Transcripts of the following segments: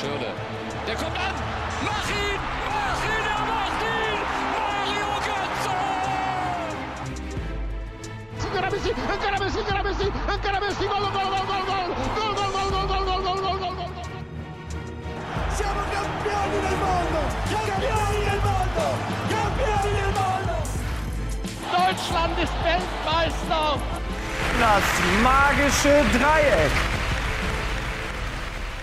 Schöne. Der kommt an. Mach ihn! Mach ihn! Er macht ihn! Mario Götze! Ancora Messi, ancora Messi, ancora Messi, ancora Messi, gol, gol, gol, gol, gol, gol, gol, gol, gol, gol, gol, gol, gol, gol, gol. Siamo campioni del mondo! Campioni del mondo! Campioni del mondo! Deutschland ist Weltmeister! Das magische Dreieck.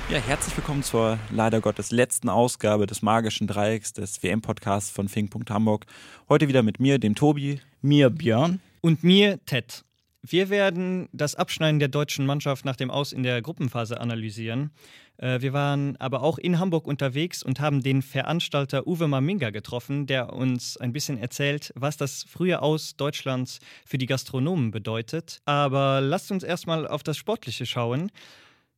Ja, herzlich willkommen zur leider Gottes letzten Ausgabe des magischen Dreiecks des WM-Podcasts von Fink. Hamburg. Heute wieder mit mir, dem Tobi. Mir Björn. Und mir Ted. Wir werden das Abschneiden der deutschen Mannschaft nach dem Aus in der Gruppenphase analysieren. Äh, wir waren aber auch in Hamburg unterwegs und haben den Veranstalter Uwe Maminga getroffen, der uns ein bisschen erzählt, was das frühe Aus Deutschlands für die Gastronomen bedeutet. Aber lasst uns erstmal auf das Sportliche schauen.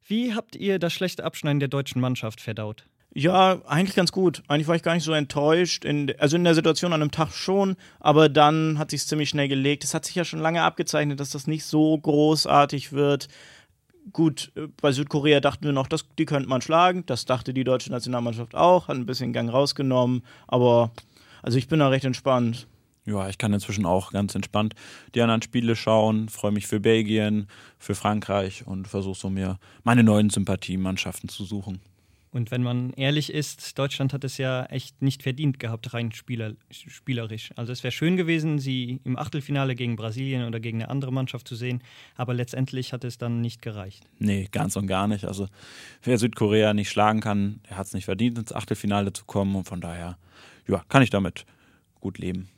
Wie habt ihr das schlechte Abschneiden der deutschen Mannschaft verdaut? Ja, eigentlich ganz gut. Eigentlich war ich gar nicht so enttäuscht. In, also in der Situation an einem Tag schon, aber dann hat sich ziemlich schnell gelegt. Es hat sich ja schon lange abgezeichnet, dass das nicht so großartig wird. Gut, äh, bei Südkorea dachten wir noch, das, die könnte man schlagen. Das dachte die deutsche Nationalmannschaft auch, hat ein bisschen Gang rausgenommen. Aber also ich bin da recht entspannt. Ja, ich kann inzwischen auch ganz entspannt die anderen Spiele schauen, freue mich für Belgien, für Frankreich und versuche so mir meine neuen Sympathiemannschaften zu suchen. Und wenn man ehrlich ist, Deutschland hat es ja echt nicht verdient gehabt, rein spieler, spielerisch. Also es wäre schön gewesen, sie im Achtelfinale gegen Brasilien oder gegen eine andere Mannschaft zu sehen, aber letztendlich hat es dann nicht gereicht. Nee, ganz und gar nicht. Also wer Südkorea nicht schlagen kann, der hat es nicht verdient, ins Achtelfinale zu kommen und von daher, ja, kann ich damit gut leben.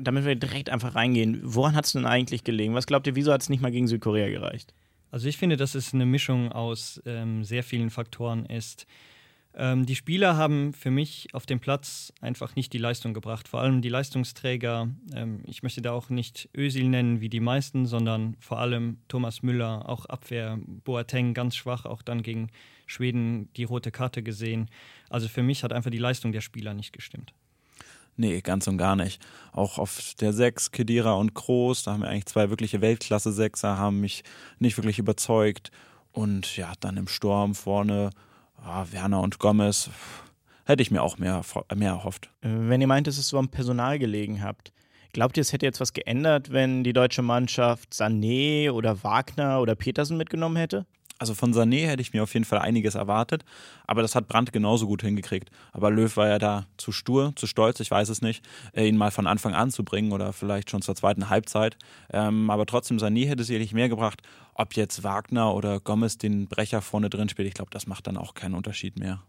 Damit wir direkt einfach reingehen, woran hat es denn eigentlich gelegen? Was glaubt ihr, wieso hat es nicht mal gegen Südkorea gereicht? Also ich finde, dass es eine Mischung aus ähm, sehr vielen Faktoren ist. Ähm, die Spieler haben für mich auf dem Platz einfach nicht die Leistung gebracht. Vor allem die Leistungsträger. Ähm, ich möchte da auch nicht Ösil nennen wie die meisten, sondern vor allem Thomas Müller, auch Abwehr, Boateng ganz schwach, auch dann gegen Schweden die rote Karte gesehen. Also für mich hat einfach die Leistung der Spieler nicht gestimmt. Nee, ganz und gar nicht. Auch auf der Sechs, Kedira und Kroos, da haben wir eigentlich zwei wirkliche Weltklasse-Sechser, haben mich nicht wirklich überzeugt. Und ja, dann im Sturm vorne ah, Werner und Gomez, hätte ich mir auch mehr, mehr erhofft. Wenn ihr meint, dass es so am Personal gelegen habt, glaubt ihr, es hätte jetzt was geändert, wenn die deutsche Mannschaft Sané oder Wagner oder Petersen mitgenommen hätte? Also von Sané hätte ich mir auf jeden Fall einiges erwartet, aber das hat Brandt genauso gut hingekriegt. Aber Löw war ja da zu stur, zu stolz, ich weiß es nicht, äh, ihn mal von Anfang an zu bringen oder vielleicht schon zur zweiten Halbzeit. Ähm, aber trotzdem, Sané hätte sicherlich mehr gebracht. Ob jetzt Wagner oder Gomez den Brecher vorne drin spielt, ich glaube, das macht dann auch keinen Unterschied mehr.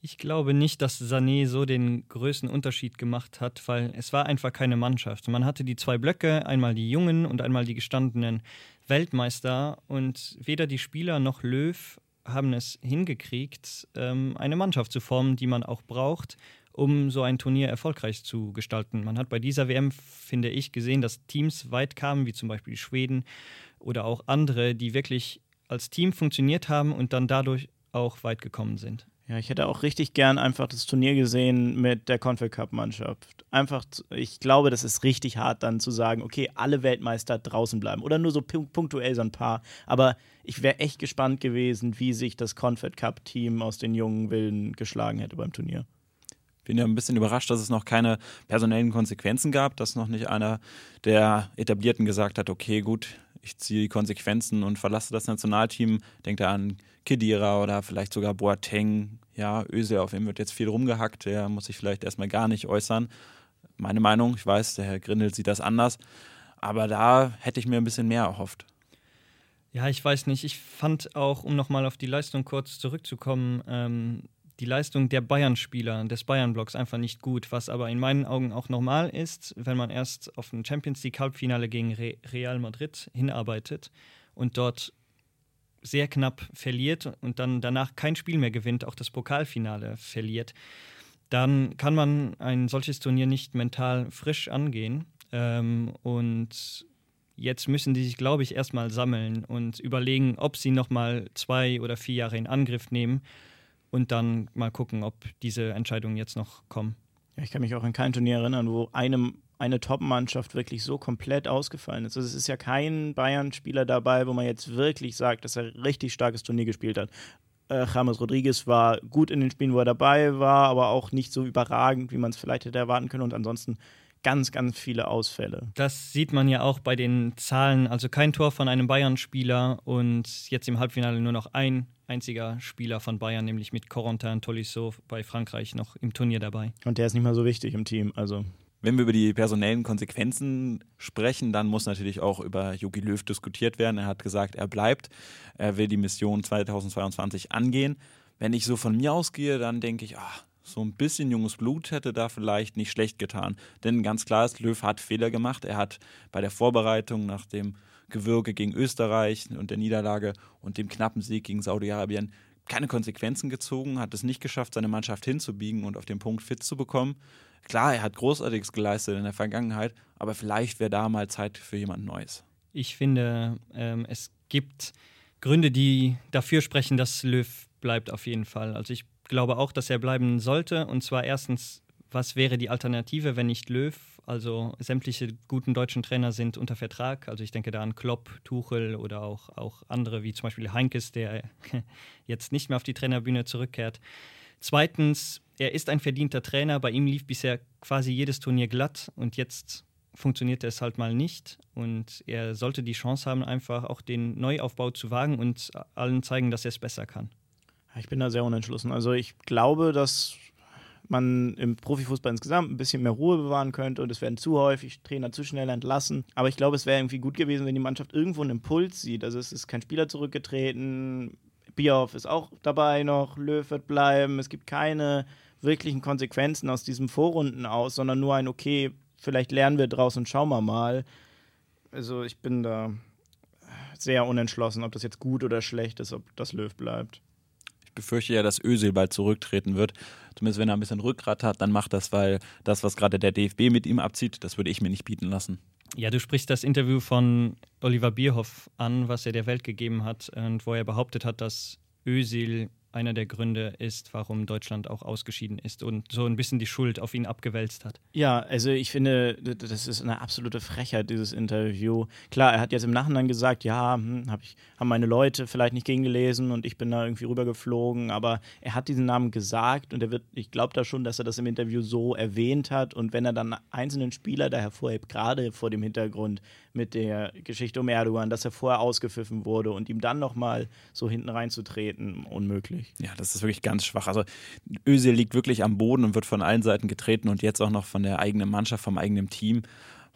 Ich glaube nicht, dass Sané so den größten Unterschied gemacht hat, weil es war einfach keine Mannschaft. Man hatte die zwei Blöcke, einmal die Jungen und einmal die gestandenen Weltmeister und weder die Spieler noch Löw haben es hingekriegt, ähm, eine Mannschaft zu formen, die man auch braucht, um so ein Turnier erfolgreich zu gestalten. Man hat bei dieser WM, finde ich, gesehen, dass Teams weit kamen, wie zum Beispiel die Schweden oder auch andere, die wirklich als Team funktioniert haben und dann dadurch auch weit gekommen sind. Ja, ich hätte auch richtig gern einfach das Turnier gesehen mit der Confed Cup Mannschaft. Einfach, ich glaube, das ist richtig hart dann zu sagen, okay, alle Weltmeister draußen bleiben oder nur so punktuell so ein paar. Aber ich wäre echt gespannt gewesen, wie sich das Confed Cup Team aus den jungen Willen geschlagen hätte beim Turnier. Bin ja ein bisschen überrascht, dass es noch keine personellen Konsequenzen gab, dass noch nicht einer der Etablierten gesagt hat, okay, gut, ich ziehe die Konsequenzen und verlasse das Nationalteam. Denkt er an Kedira oder vielleicht sogar Boateng. Ja, Öse, auf ihm wird jetzt viel rumgehackt. Der muss sich vielleicht erstmal gar nicht äußern. Meine Meinung, ich weiß, der Herr Grindel sieht das anders. Aber da hätte ich mir ein bisschen mehr erhofft. Ja, ich weiß nicht. Ich fand auch, um nochmal auf die Leistung kurz zurückzukommen, ähm, die Leistung der Bayern-Spieler, des Bayern-Blocks einfach nicht gut, was aber in meinen Augen auch normal ist, wenn man erst auf ein Champions League-Halbfinale gegen Re Real Madrid hinarbeitet und dort sehr knapp verliert und dann danach kein Spiel mehr gewinnt, auch das Pokalfinale verliert, dann kann man ein solches Turnier nicht mental frisch angehen. Ähm, und jetzt müssen die sich, glaube ich, erstmal sammeln und überlegen, ob sie nochmal zwei oder vier Jahre in Angriff nehmen und dann mal gucken, ob diese Entscheidungen jetzt noch kommen. Ich kann mich auch an kein Turnier erinnern, wo einem eine Top-Mannschaft wirklich so komplett ausgefallen ist. Also es ist ja kein Bayern-Spieler dabei, wo man jetzt wirklich sagt, dass er richtig starkes Turnier gespielt hat. Äh, James Rodriguez war gut in den Spielen, wo er dabei war, aber auch nicht so überragend, wie man es vielleicht hätte erwarten können. Und ansonsten ganz, ganz viele Ausfälle. Das sieht man ja auch bei den Zahlen. Also kein Tor von einem Bayern-Spieler und jetzt im Halbfinale nur noch ein einziger Spieler von Bayern, nämlich mit Corentin Tolisso bei Frankreich noch im Turnier dabei. Und der ist nicht mal so wichtig im Team. Also wenn wir über die personellen Konsequenzen sprechen, dann muss natürlich auch über Jogi Löw diskutiert werden. Er hat gesagt, er bleibt. Er will die Mission 2022 angehen. Wenn ich so von mir ausgehe, dann denke ich, ach, so ein bisschen junges Blut hätte da vielleicht nicht schlecht getan. Denn ganz klar ist, Löw hat Fehler gemacht. Er hat bei der Vorbereitung nach dem Gewürge gegen Österreich und der Niederlage und dem knappen Sieg gegen Saudi-Arabien keine Konsequenzen gezogen, hat es nicht geschafft, seine Mannschaft hinzubiegen und auf den Punkt fit zu bekommen. Klar, er hat Großartiges geleistet in der Vergangenheit, aber vielleicht wäre da mal Zeit für jemand Neues. Ich finde, ähm, es gibt Gründe, die dafür sprechen, dass Löw bleibt auf jeden Fall. Also ich glaube auch, dass er bleiben sollte. Und zwar erstens, was wäre die Alternative, wenn nicht Löw? Also sämtliche guten deutschen Trainer sind unter Vertrag. Also ich denke da an Klopp, Tuchel oder auch, auch andere, wie zum Beispiel Heinkes, der jetzt nicht mehr auf die Trainerbühne zurückkehrt. Zweitens, er ist ein verdienter Trainer. Bei ihm lief bisher quasi jedes Turnier glatt und jetzt funktioniert es halt mal nicht. Und er sollte die Chance haben, einfach auch den Neuaufbau zu wagen und allen zeigen, dass er es besser kann. Ich bin da sehr unentschlossen. Also ich glaube, dass man im Profifußball insgesamt ein bisschen mehr Ruhe bewahren könnte und es werden zu häufig Trainer zu schnell entlassen. Aber ich glaube, es wäre irgendwie gut gewesen, wenn die Mannschaft irgendwo einen Impuls sieht. Also es ist kein Spieler zurückgetreten, Bierhoff ist auch dabei noch, Löw wird bleiben. Es gibt keine wirklichen Konsequenzen aus diesem Vorrunden aus, sondern nur ein, okay, vielleicht lernen wir draus und schauen wir mal. Also ich bin da sehr unentschlossen, ob das jetzt gut oder schlecht ist, ob das Löw bleibt. Ich befürchte ja, dass Özil bald zurücktreten wird. Zumindest wenn er ein bisschen Rückgrat hat, dann macht das, weil das, was gerade der DFB mit ihm abzieht, das würde ich mir nicht bieten lassen. Ja, du sprichst das Interview von Oliver Bierhoff an, was er der Welt gegeben hat und wo er behauptet hat, dass Özil einer der Gründe ist, warum Deutschland auch ausgeschieden ist und so ein bisschen die Schuld auf ihn abgewälzt hat. Ja, also ich finde, das ist eine absolute Frechheit, dieses Interview. Klar, er hat jetzt im Nachhinein gesagt, ja, hm, hab ich, haben meine Leute vielleicht nicht gegengelesen und ich bin da irgendwie rübergeflogen, aber er hat diesen Namen gesagt und er wird, ich glaube da schon, dass er das im Interview so erwähnt hat und wenn er dann einzelnen Spieler da hervorhebt, gerade vor dem Hintergrund mit der Geschichte um Erdogan, dass er vorher ausgepfiffen wurde und ihm dann nochmal so hinten reinzutreten, unmöglich. Ja, das ist wirklich ganz schwach. Also Özil liegt wirklich am Boden und wird von allen Seiten getreten und jetzt auch noch von der eigenen Mannschaft, vom eigenen Team.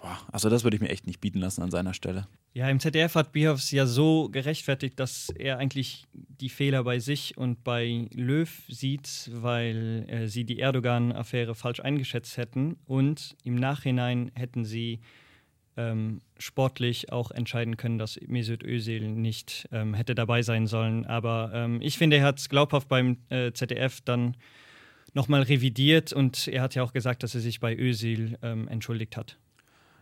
Boah, also das würde ich mir echt nicht bieten lassen an seiner Stelle. Ja, im ZDF hat Bierhoffs ja so gerechtfertigt, dass er eigentlich die Fehler bei sich und bei Löw sieht, weil äh, sie die Erdogan-Affäre falsch eingeschätzt hätten und im Nachhinein hätten sie ähm, sportlich auch entscheiden können, dass Mesut Özil nicht ähm, hätte dabei sein sollen. Aber ähm, ich finde, er hat es glaubhaft beim äh, ZDF dann nochmal revidiert und er hat ja auch gesagt, dass er sich bei Özil ähm, entschuldigt hat.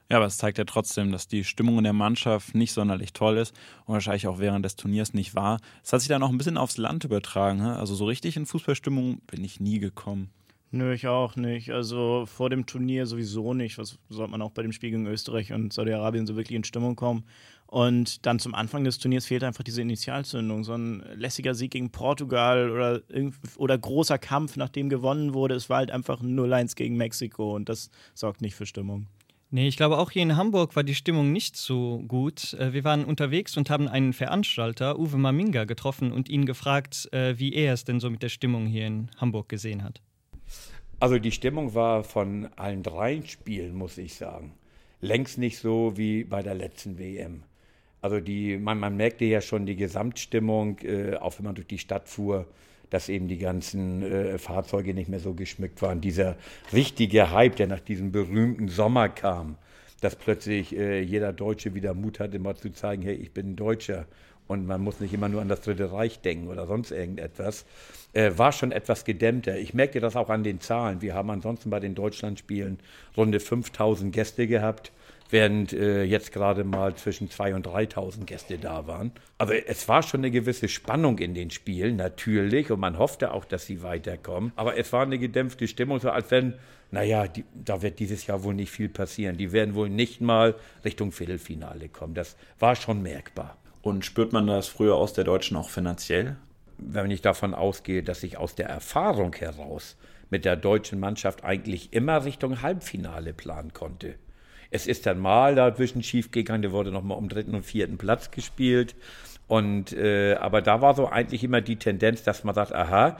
Ja, aber es zeigt ja trotzdem, dass die Stimmung in der Mannschaft nicht sonderlich toll ist und wahrscheinlich auch während des Turniers nicht war. Es hat sich dann auch ein bisschen aufs Land übertragen. Ne? Also so richtig in Fußballstimmung bin ich nie gekommen. Nö, ich auch nicht. Also vor dem Turnier sowieso nicht. Was sollte man auch bei dem Spiel gegen Österreich und Saudi-Arabien so wirklich in Stimmung kommen? Und dann zum Anfang des Turniers fehlt einfach diese Initialzündung. So ein lässiger Sieg gegen Portugal oder, oder großer Kampf, nachdem gewonnen wurde. Es war halt einfach 0-1 gegen Mexiko und das sorgt nicht für Stimmung. Nee, ich glaube auch hier in Hamburg war die Stimmung nicht so gut. Äh, wir waren unterwegs und haben einen Veranstalter, Uwe Maminga, getroffen und ihn gefragt, äh, wie er es denn so mit der Stimmung hier in Hamburg gesehen hat. Also die Stimmung war von allen drei Spielen, muss ich sagen, längst nicht so wie bei der letzten WM. Also die, man, man merkte ja schon die Gesamtstimmung, äh, auch wenn man durch die Stadt fuhr, dass eben die ganzen äh, Fahrzeuge nicht mehr so geschmückt waren. Dieser richtige Hype, der nach diesem berühmten Sommer kam, dass plötzlich äh, jeder Deutsche wieder Mut hatte, mal zu zeigen, hey, ich bin Deutscher und man muss nicht immer nur an das Dritte Reich denken oder sonst irgendetwas, äh, war schon etwas gedämmter. Ich merkte das auch an den Zahlen. Wir haben ansonsten bei den Deutschlandspielen runde 5000 Gäste gehabt, während äh, jetzt gerade mal zwischen 2.000 und 3.000 Gäste da waren. Aber es war schon eine gewisse Spannung in den Spielen, natürlich, und man hoffte auch, dass sie weiterkommen. Aber es war eine gedämpfte Stimmung, so als wenn, naja, die, da wird dieses Jahr wohl nicht viel passieren. Die werden wohl nicht mal Richtung Viertelfinale kommen. Das war schon merkbar. Und spürt man das früher aus der Deutschen auch finanziell? wenn ich davon ausgehe, dass ich aus der Erfahrung heraus mit der deutschen Mannschaft eigentlich immer Richtung Halbfinale planen konnte. Es ist dann mal dazwischen schief gegangen, da wurde nochmal um dritten und vierten Platz gespielt. Und äh, aber da war so eigentlich immer die Tendenz, dass man sagt, aha,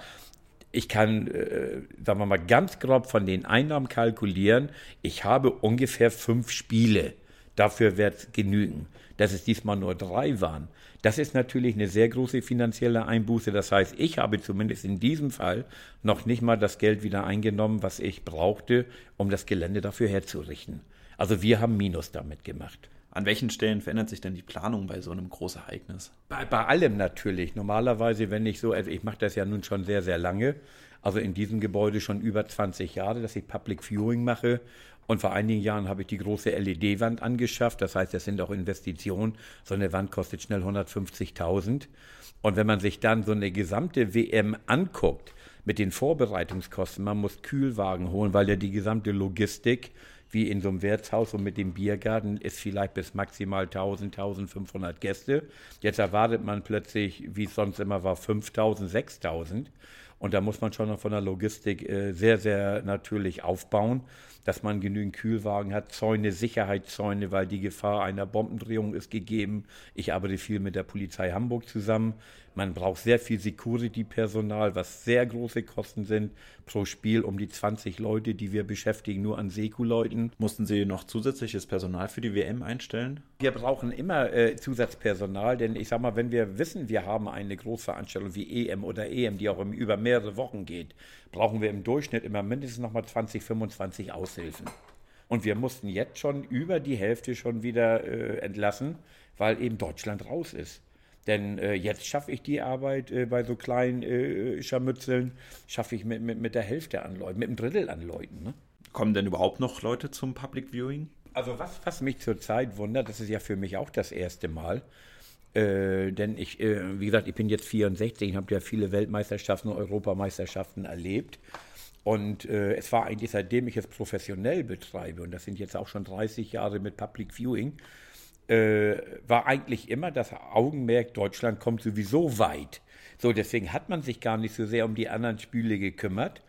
ich kann, äh, sagen wir mal, ganz grob von den Einnahmen kalkulieren. Ich habe ungefähr fünf Spiele. Dafür wird es genügen. Dass es diesmal nur drei waren, das ist natürlich eine sehr große finanzielle Einbuße. Das heißt, ich habe zumindest in diesem Fall noch nicht mal das Geld wieder eingenommen, was ich brauchte, um das Gelände dafür herzurichten. Also wir haben Minus damit gemacht. An welchen Stellen verändert sich denn die Planung bei so einem Großereignis? Bei, bei allem natürlich. Normalerweise, wenn ich so, also ich mache das ja nun schon sehr, sehr lange, also in diesem Gebäude schon über 20 Jahre, dass ich Public Viewing mache. Und vor einigen Jahren habe ich die große LED-Wand angeschafft. Das heißt, das sind auch Investitionen. So eine Wand kostet schnell 150.000. Und wenn man sich dann so eine gesamte WM anguckt, mit den Vorbereitungskosten, man muss Kühlwagen holen, weil ja die gesamte Logistik wie in so einem Wirtshaus und mit dem Biergarten ist vielleicht bis maximal 1000, 1500 Gäste. Jetzt erwartet man plötzlich, wie es sonst immer war, 5000, 6000. Und da muss man schon von der Logistik äh, sehr, sehr natürlich aufbauen dass man genügend Kühlwagen hat, Zäune, Sicherheitszäune, weil die Gefahr einer Bombendrehung ist gegeben. Ich arbeite viel mit der Polizei Hamburg zusammen. Man braucht sehr viel Security-Personal, was sehr große Kosten sind pro Spiel, um die 20 Leute, die wir beschäftigen, nur an Seku-Leuten. Mussten Sie noch zusätzliches Personal für die WM einstellen? Wir brauchen immer äh, Zusatzpersonal, denn ich sage mal, wenn wir wissen, wir haben eine Großveranstaltung wie EM oder EM, die auch über mehrere Wochen geht, brauchen wir im Durchschnitt immer mindestens nochmal 20, 25 Aushilfen. Und wir mussten jetzt schon über die Hälfte schon wieder äh, entlassen, weil eben Deutschland raus ist. Denn äh, jetzt schaffe ich die Arbeit äh, bei so kleinen äh, Scharmützeln, schaffe ich mit, mit, mit der Hälfte an Leuten, mit einem Drittel an Leuten. Ne? Kommen denn überhaupt noch Leute zum Public Viewing? Also was, was mich zurzeit wundert, das ist ja für mich auch das erste Mal, äh, denn ich, äh, wie gesagt, ich bin jetzt 64, ich habe ja viele Weltmeisterschaften und Europameisterschaften erlebt. Und äh, es war eigentlich, seitdem ich es professionell betreibe, und das sind jetzt auch schon 30 Jahre mit Public Viewing, äh, war eigentlich immer das Augenmerk, Deutschland kommt sowieso weit. So, deswegen hat man sich gar nicht so sehr um die anderen Spiele gekümmert.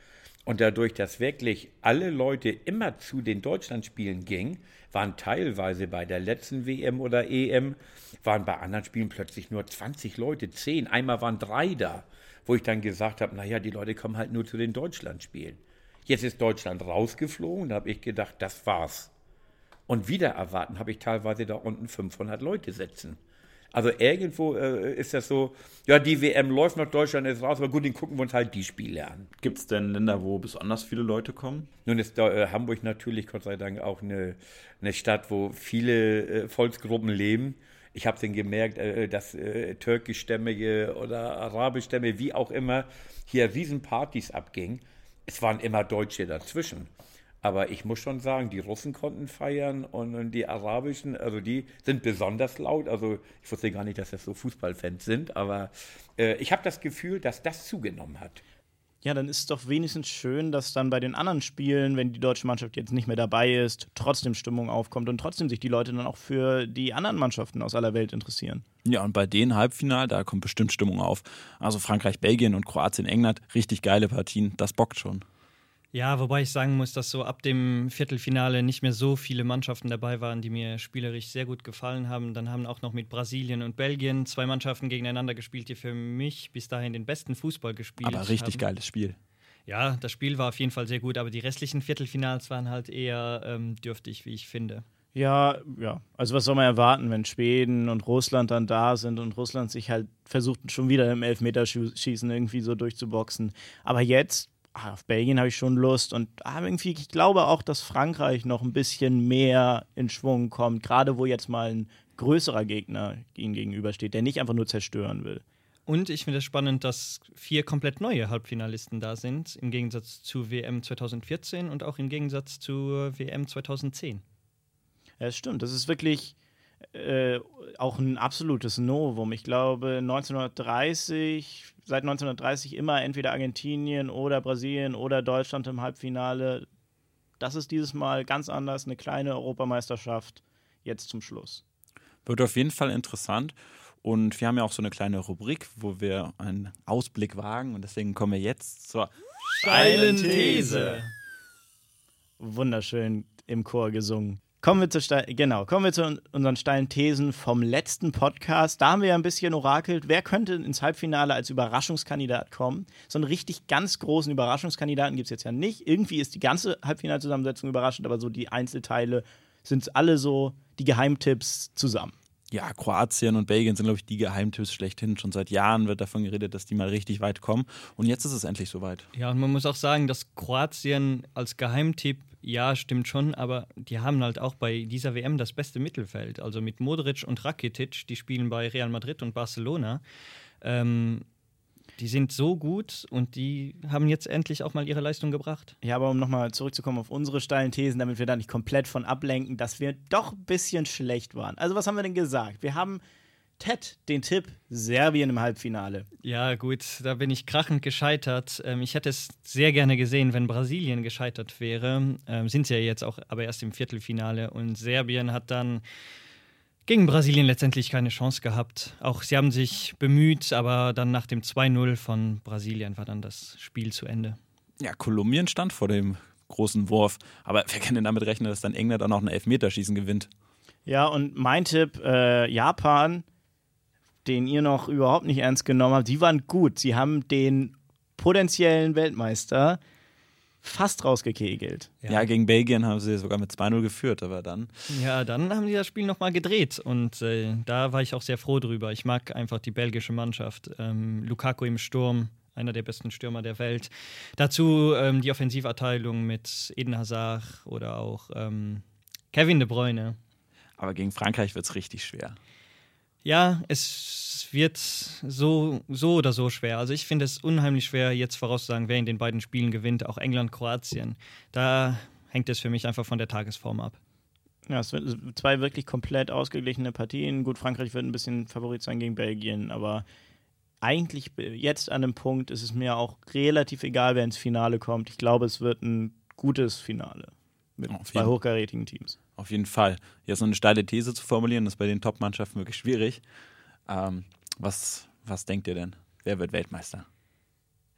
Und dadurch, dass wirklich alle Leute immer zu den Deutschlandspielen gingen, waren teilweise bei der letzten WM oder EM, waren bei anderen Spielen plötzlich nur 20 Leute, 10. Einmal waren drei da, wo ich dann gesagt habe, naja, die Leute kommen halt nur zu den Deutschlandspielen. Jetzt ist Deutschland rausgeflogen, da habe ich gedacht, das war's. Und wieder erwarten habe ich teilweise da unten 500 Leute sitzen. Also irgendwo äh, ist das so, ja, die WM läuft noch, Deutschland ist raus, aber gut, dann gucken wir uns halt die Spiele an. Gibt es denn Länder, wo besonders viele Leute kommen? Nun ist da, äh, Hamburg natürlich, Gott sei Dank, auch eine, eine Stadt, wo viele äh, Volksgruppen leben. Ich habe dann gemerkt, äh, dass äh, türkischstämmige oder arabischstämmige, wie auch immer, hier Riesenpartys abgingen. Es waren immer Deutsche dazwischen. Aber ich muss schon sagen, die Russen konnten feiern und die arabischen, also die sind besonders laut. Also ich wusste gar nicht, dass das so Fußballfans sind, aber äh, ich habe das Gefühl, dass das zugenommen hat. Ja, dann ist es doch wenigstens schön, dass dann bei den anderen Spielen, wenn die deutsche Mannschaft jetzt nicht mehr dabei ist, trotzdem Stimmung aufkommt und trotzdem sich die Leute dann auch für die anderen Mannschaften aus aller Welt interessieren. Ja, und bei den Halbfinal, da kommt bestimmt Stimmung auf. Also Frankreich, Belgien und Kroatien, England, richtig geile Partien, das bockt schon. Ja, wobei ich sagen muss, dass so ab dem Viertelfinale nicht mehr so viele Mannschaften dabei waren, die mir spielerisch sehr gut gefallen haben. Dann haben auch noch mit Brasilien und Belgien zwei Mannschaften gegeneinander gespielt, die für mich bis dahin den besten Fußball gespielt haben. Aber richtig haben. geiles Spiel. Ja, das Spiel war auf jeden Fall sehr gut, aber die restlichen Viertelfinals waren halt eher ähm, dürftig, wie ich finde. Ja, ja. Also was soll man erwarten, wenn Schweden und Russland dann da sind und Russland sich halt versucht schon wieder im Elfmeterschießen irgendwie so durchzuboxen. Aber jetzt auf Belgien habe ich schon Lust und ah, irgendwie, ich glaube auch, dass Frankreich noch ein bisschen mehr in Schwung kommt, gerade wo jetzt mal ein größerer Gegner ihnen gegenübersteht, der nicht einfach nur zerstören will. Und ich finde es spannend, dass vier komplett neue Halbfinalisten da sind, im Gegensatz zu WM 2014 und auch im Gegensatz zu WM 2010. Ja, das stimmt. Das ist wirklich äh, auch ein absolutes Novum. Ich glaube, 1930, seit 1930 immer entweder Argentinien oder Brasilien oder Deutschland im Halbfinale. Das ist dieses Mal ganz anders, eine kleine Europameisterschaft jetzt zum Schluss. Wird auf jeden Fall interessant. Und wir haben ja auch so eine kleine Rubrik, wo wir einen Ausblick wagen. Und deswegen kommen wir jetzt zur Steilen These. Wunderschön im Chor gesungen. Kommen wir zu genau, kommen wir zu unseren steilen Thesen vom letzten Podcast. Da haben wir ja ein bisschen orakelt, wer könnte ins Halbfinale als Überraschungskandidat kommen. So einen richtig ganz großen Überraschungskandidaten gibt es jetzt ja nicht. Irgendwie ist die ganze Halbfinalzusammensetzung überraschend, aber so die Einzelteile sind alle so die Geheimtipps zusammen. Ja, Kroatien und Belgien sind, glaube ich, die Geheimtipps schlechthin. Schon seit Jahren wird davon geredet, dass die mal richtig weit kommen. Und jetzt ist es endlich soweit. Ja, und man muss auch sagen, dass Kroatien als Geheimtipp, ja, stimmt schon, aber die haben halt auch bei dieser WM das beste Mittelfeld. Also mit Modric und Rakitic, die spielen bei Real Madrid und Barcelona. Ähm, die sind so gut und die haben jetzt endlich auch mal ihre Leistung gebracht. Ja, aber um nochmal zurückzukommen auf unsere steilen Thesen, damit wir da nicht komplett von ablenken, dass wir doch ein bisschen schlecht waren. Also, was haben wir denn gesagt? Wir haben Ted den Tipp Serbien im Halbfinale. Ja, gut, da bin ich krachend gescheitert. Ähm, ich hätte es sehr gerne gesehen, wenn Brasilien gescheitert wäre. Ähm, sind sie ja jetzt auch aber erst im Viertelfinale und Serbien hat dann gegen Brasilien letztendlich keine Chance gehabt. Auch sie haben sich bemüht, aber dann nach dem 2-0 von Brasilien war dann das Spiel zu Ende. Ja, Kolumbien stand vor dem großen Wurf. Aber wer kann denn damit rechnen, dass dann England auch noch ein Elfmeterschießen gewinnt? Ja, und mein Tipp, äh, Japan, den ihr noch überhaupt nicht ernst genommen habt, die waren gut. Sie haben den potenziellen Weltmeister fast rausgekegelt. Ja. ja, gegen Belgien haben sie sogar mit 2-0 geführt, aber dann. Ja, dann haben die das Spiel nochmal gedreht und äh, da war ich auch sehr froh drüber. Ich mag einfach die belgische Mannschaft. Ähm, Lukaku im Sturm, einer der besten Stürmer der Welt. Dazu ähm, die Offensivabteilung mit Eden Hazard oder auch ähm, Kevin De Bruyne. Aber gegen Frankreich wird es richtig schwer. Ja, es wird so, so oder so schwer. Also ich finde es unheimlich schwer, jetzt vorauszusagen, wer in den beiden Spielen gewinnt, auch England, Kroatien. Da hängt es für mich einfach von der Tagesform ab. Ja, es sind zwei wirklich komplett ausgeglichene Partien. Gut, Frankreich wird ein bisschen Favorit sein gegen Belgien, aber eigentlich jetzt an dem Punkt ist es mir auch relativ egal, wer ins Finale kommt. Ich glaube, es wird ein gutes Finale mit Auf zwei hochkarätigen Teams. Auf jeden Fall. Jetzt so eine steile These zu formulieren, ist bei den Top-Mannschaften wirklich schwierig. Ähm, was, was denkt ihr denn? Wer wird Weltmeister?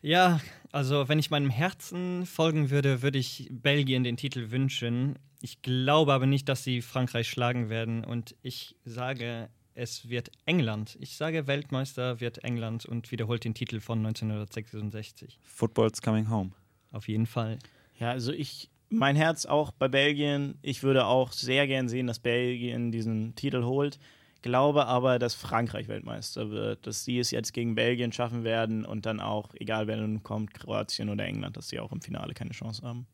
Ja, also wenn ich meinem Herzen folgen würde, würde ich Belgien den Titel wünschen. Ich glaube aber nicht, dass sie Frankreich schlagen werden. Und ich sage, es wird England. Ich sage, Weltmeister wird England und wiederholt den Titel von 1966. Football's coming home. Auf jeden Fall. Ja, also ich mein Herz auch bei Belgien. Ich würde auch sehr gern sehen, dass Belgien diesen Titel holt. Glaube aber, dass Frankreich Weltmeister wird, dass sie es jetzt gegen Belgien schaffen werden und dann auch, egal wer nun kommt, Kroatien oder England, dass sie auch im Finale keine Chance haben.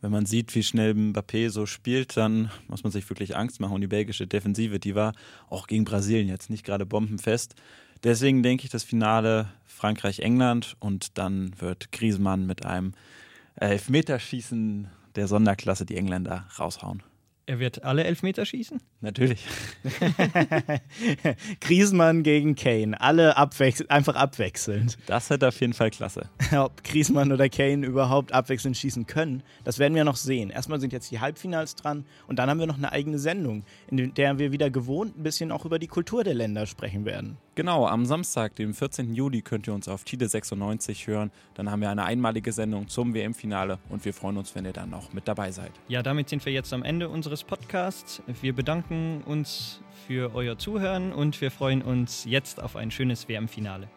Wenn man sieht, wie schnell Mbappé so spielt, dann muss man sich wirklich Angst machen. Und die belgische Defensive, die war auch gegen Brasilien jetzt nicht gerade bombenfest. Deswegen denke ich, das Finale Frankreich-England und dann wird Griezmann mit einem Elfmeterschießen der Sonderklasse die Engländer raushauen. Er wird alle Elfmeter schießen? Natürlich. Griezmann gegen Kane. Alle abwechsel einfach abwechselnd. Das hätte auf jeden Fall klasse. Ob Griezmann oder Kane überhaupt abwechselnd schießen können, das werden wir noch sehen. Erstmal sind jetzt die Halbfinals dran und dann haben wir noch eine eigene Sendung, in der wir wieder gewohnt ein bisschen auch über die Kultur der Länder sprechen werden. Genau, am Samstag, dem 14. Juli, könnt ihr uns auf Tide 96 hören. Dann haben wir eine einmalige Sendung zum WM-Finale und wir freuen uns, wenn ihr dann auch mit dabei seid. Ja, damit sind wir jetzt am Ende unseres Podcasts. Wir bedanken uns für euer Zuhören und wir freuen uns jetzt auf ein schönes WM-Finale.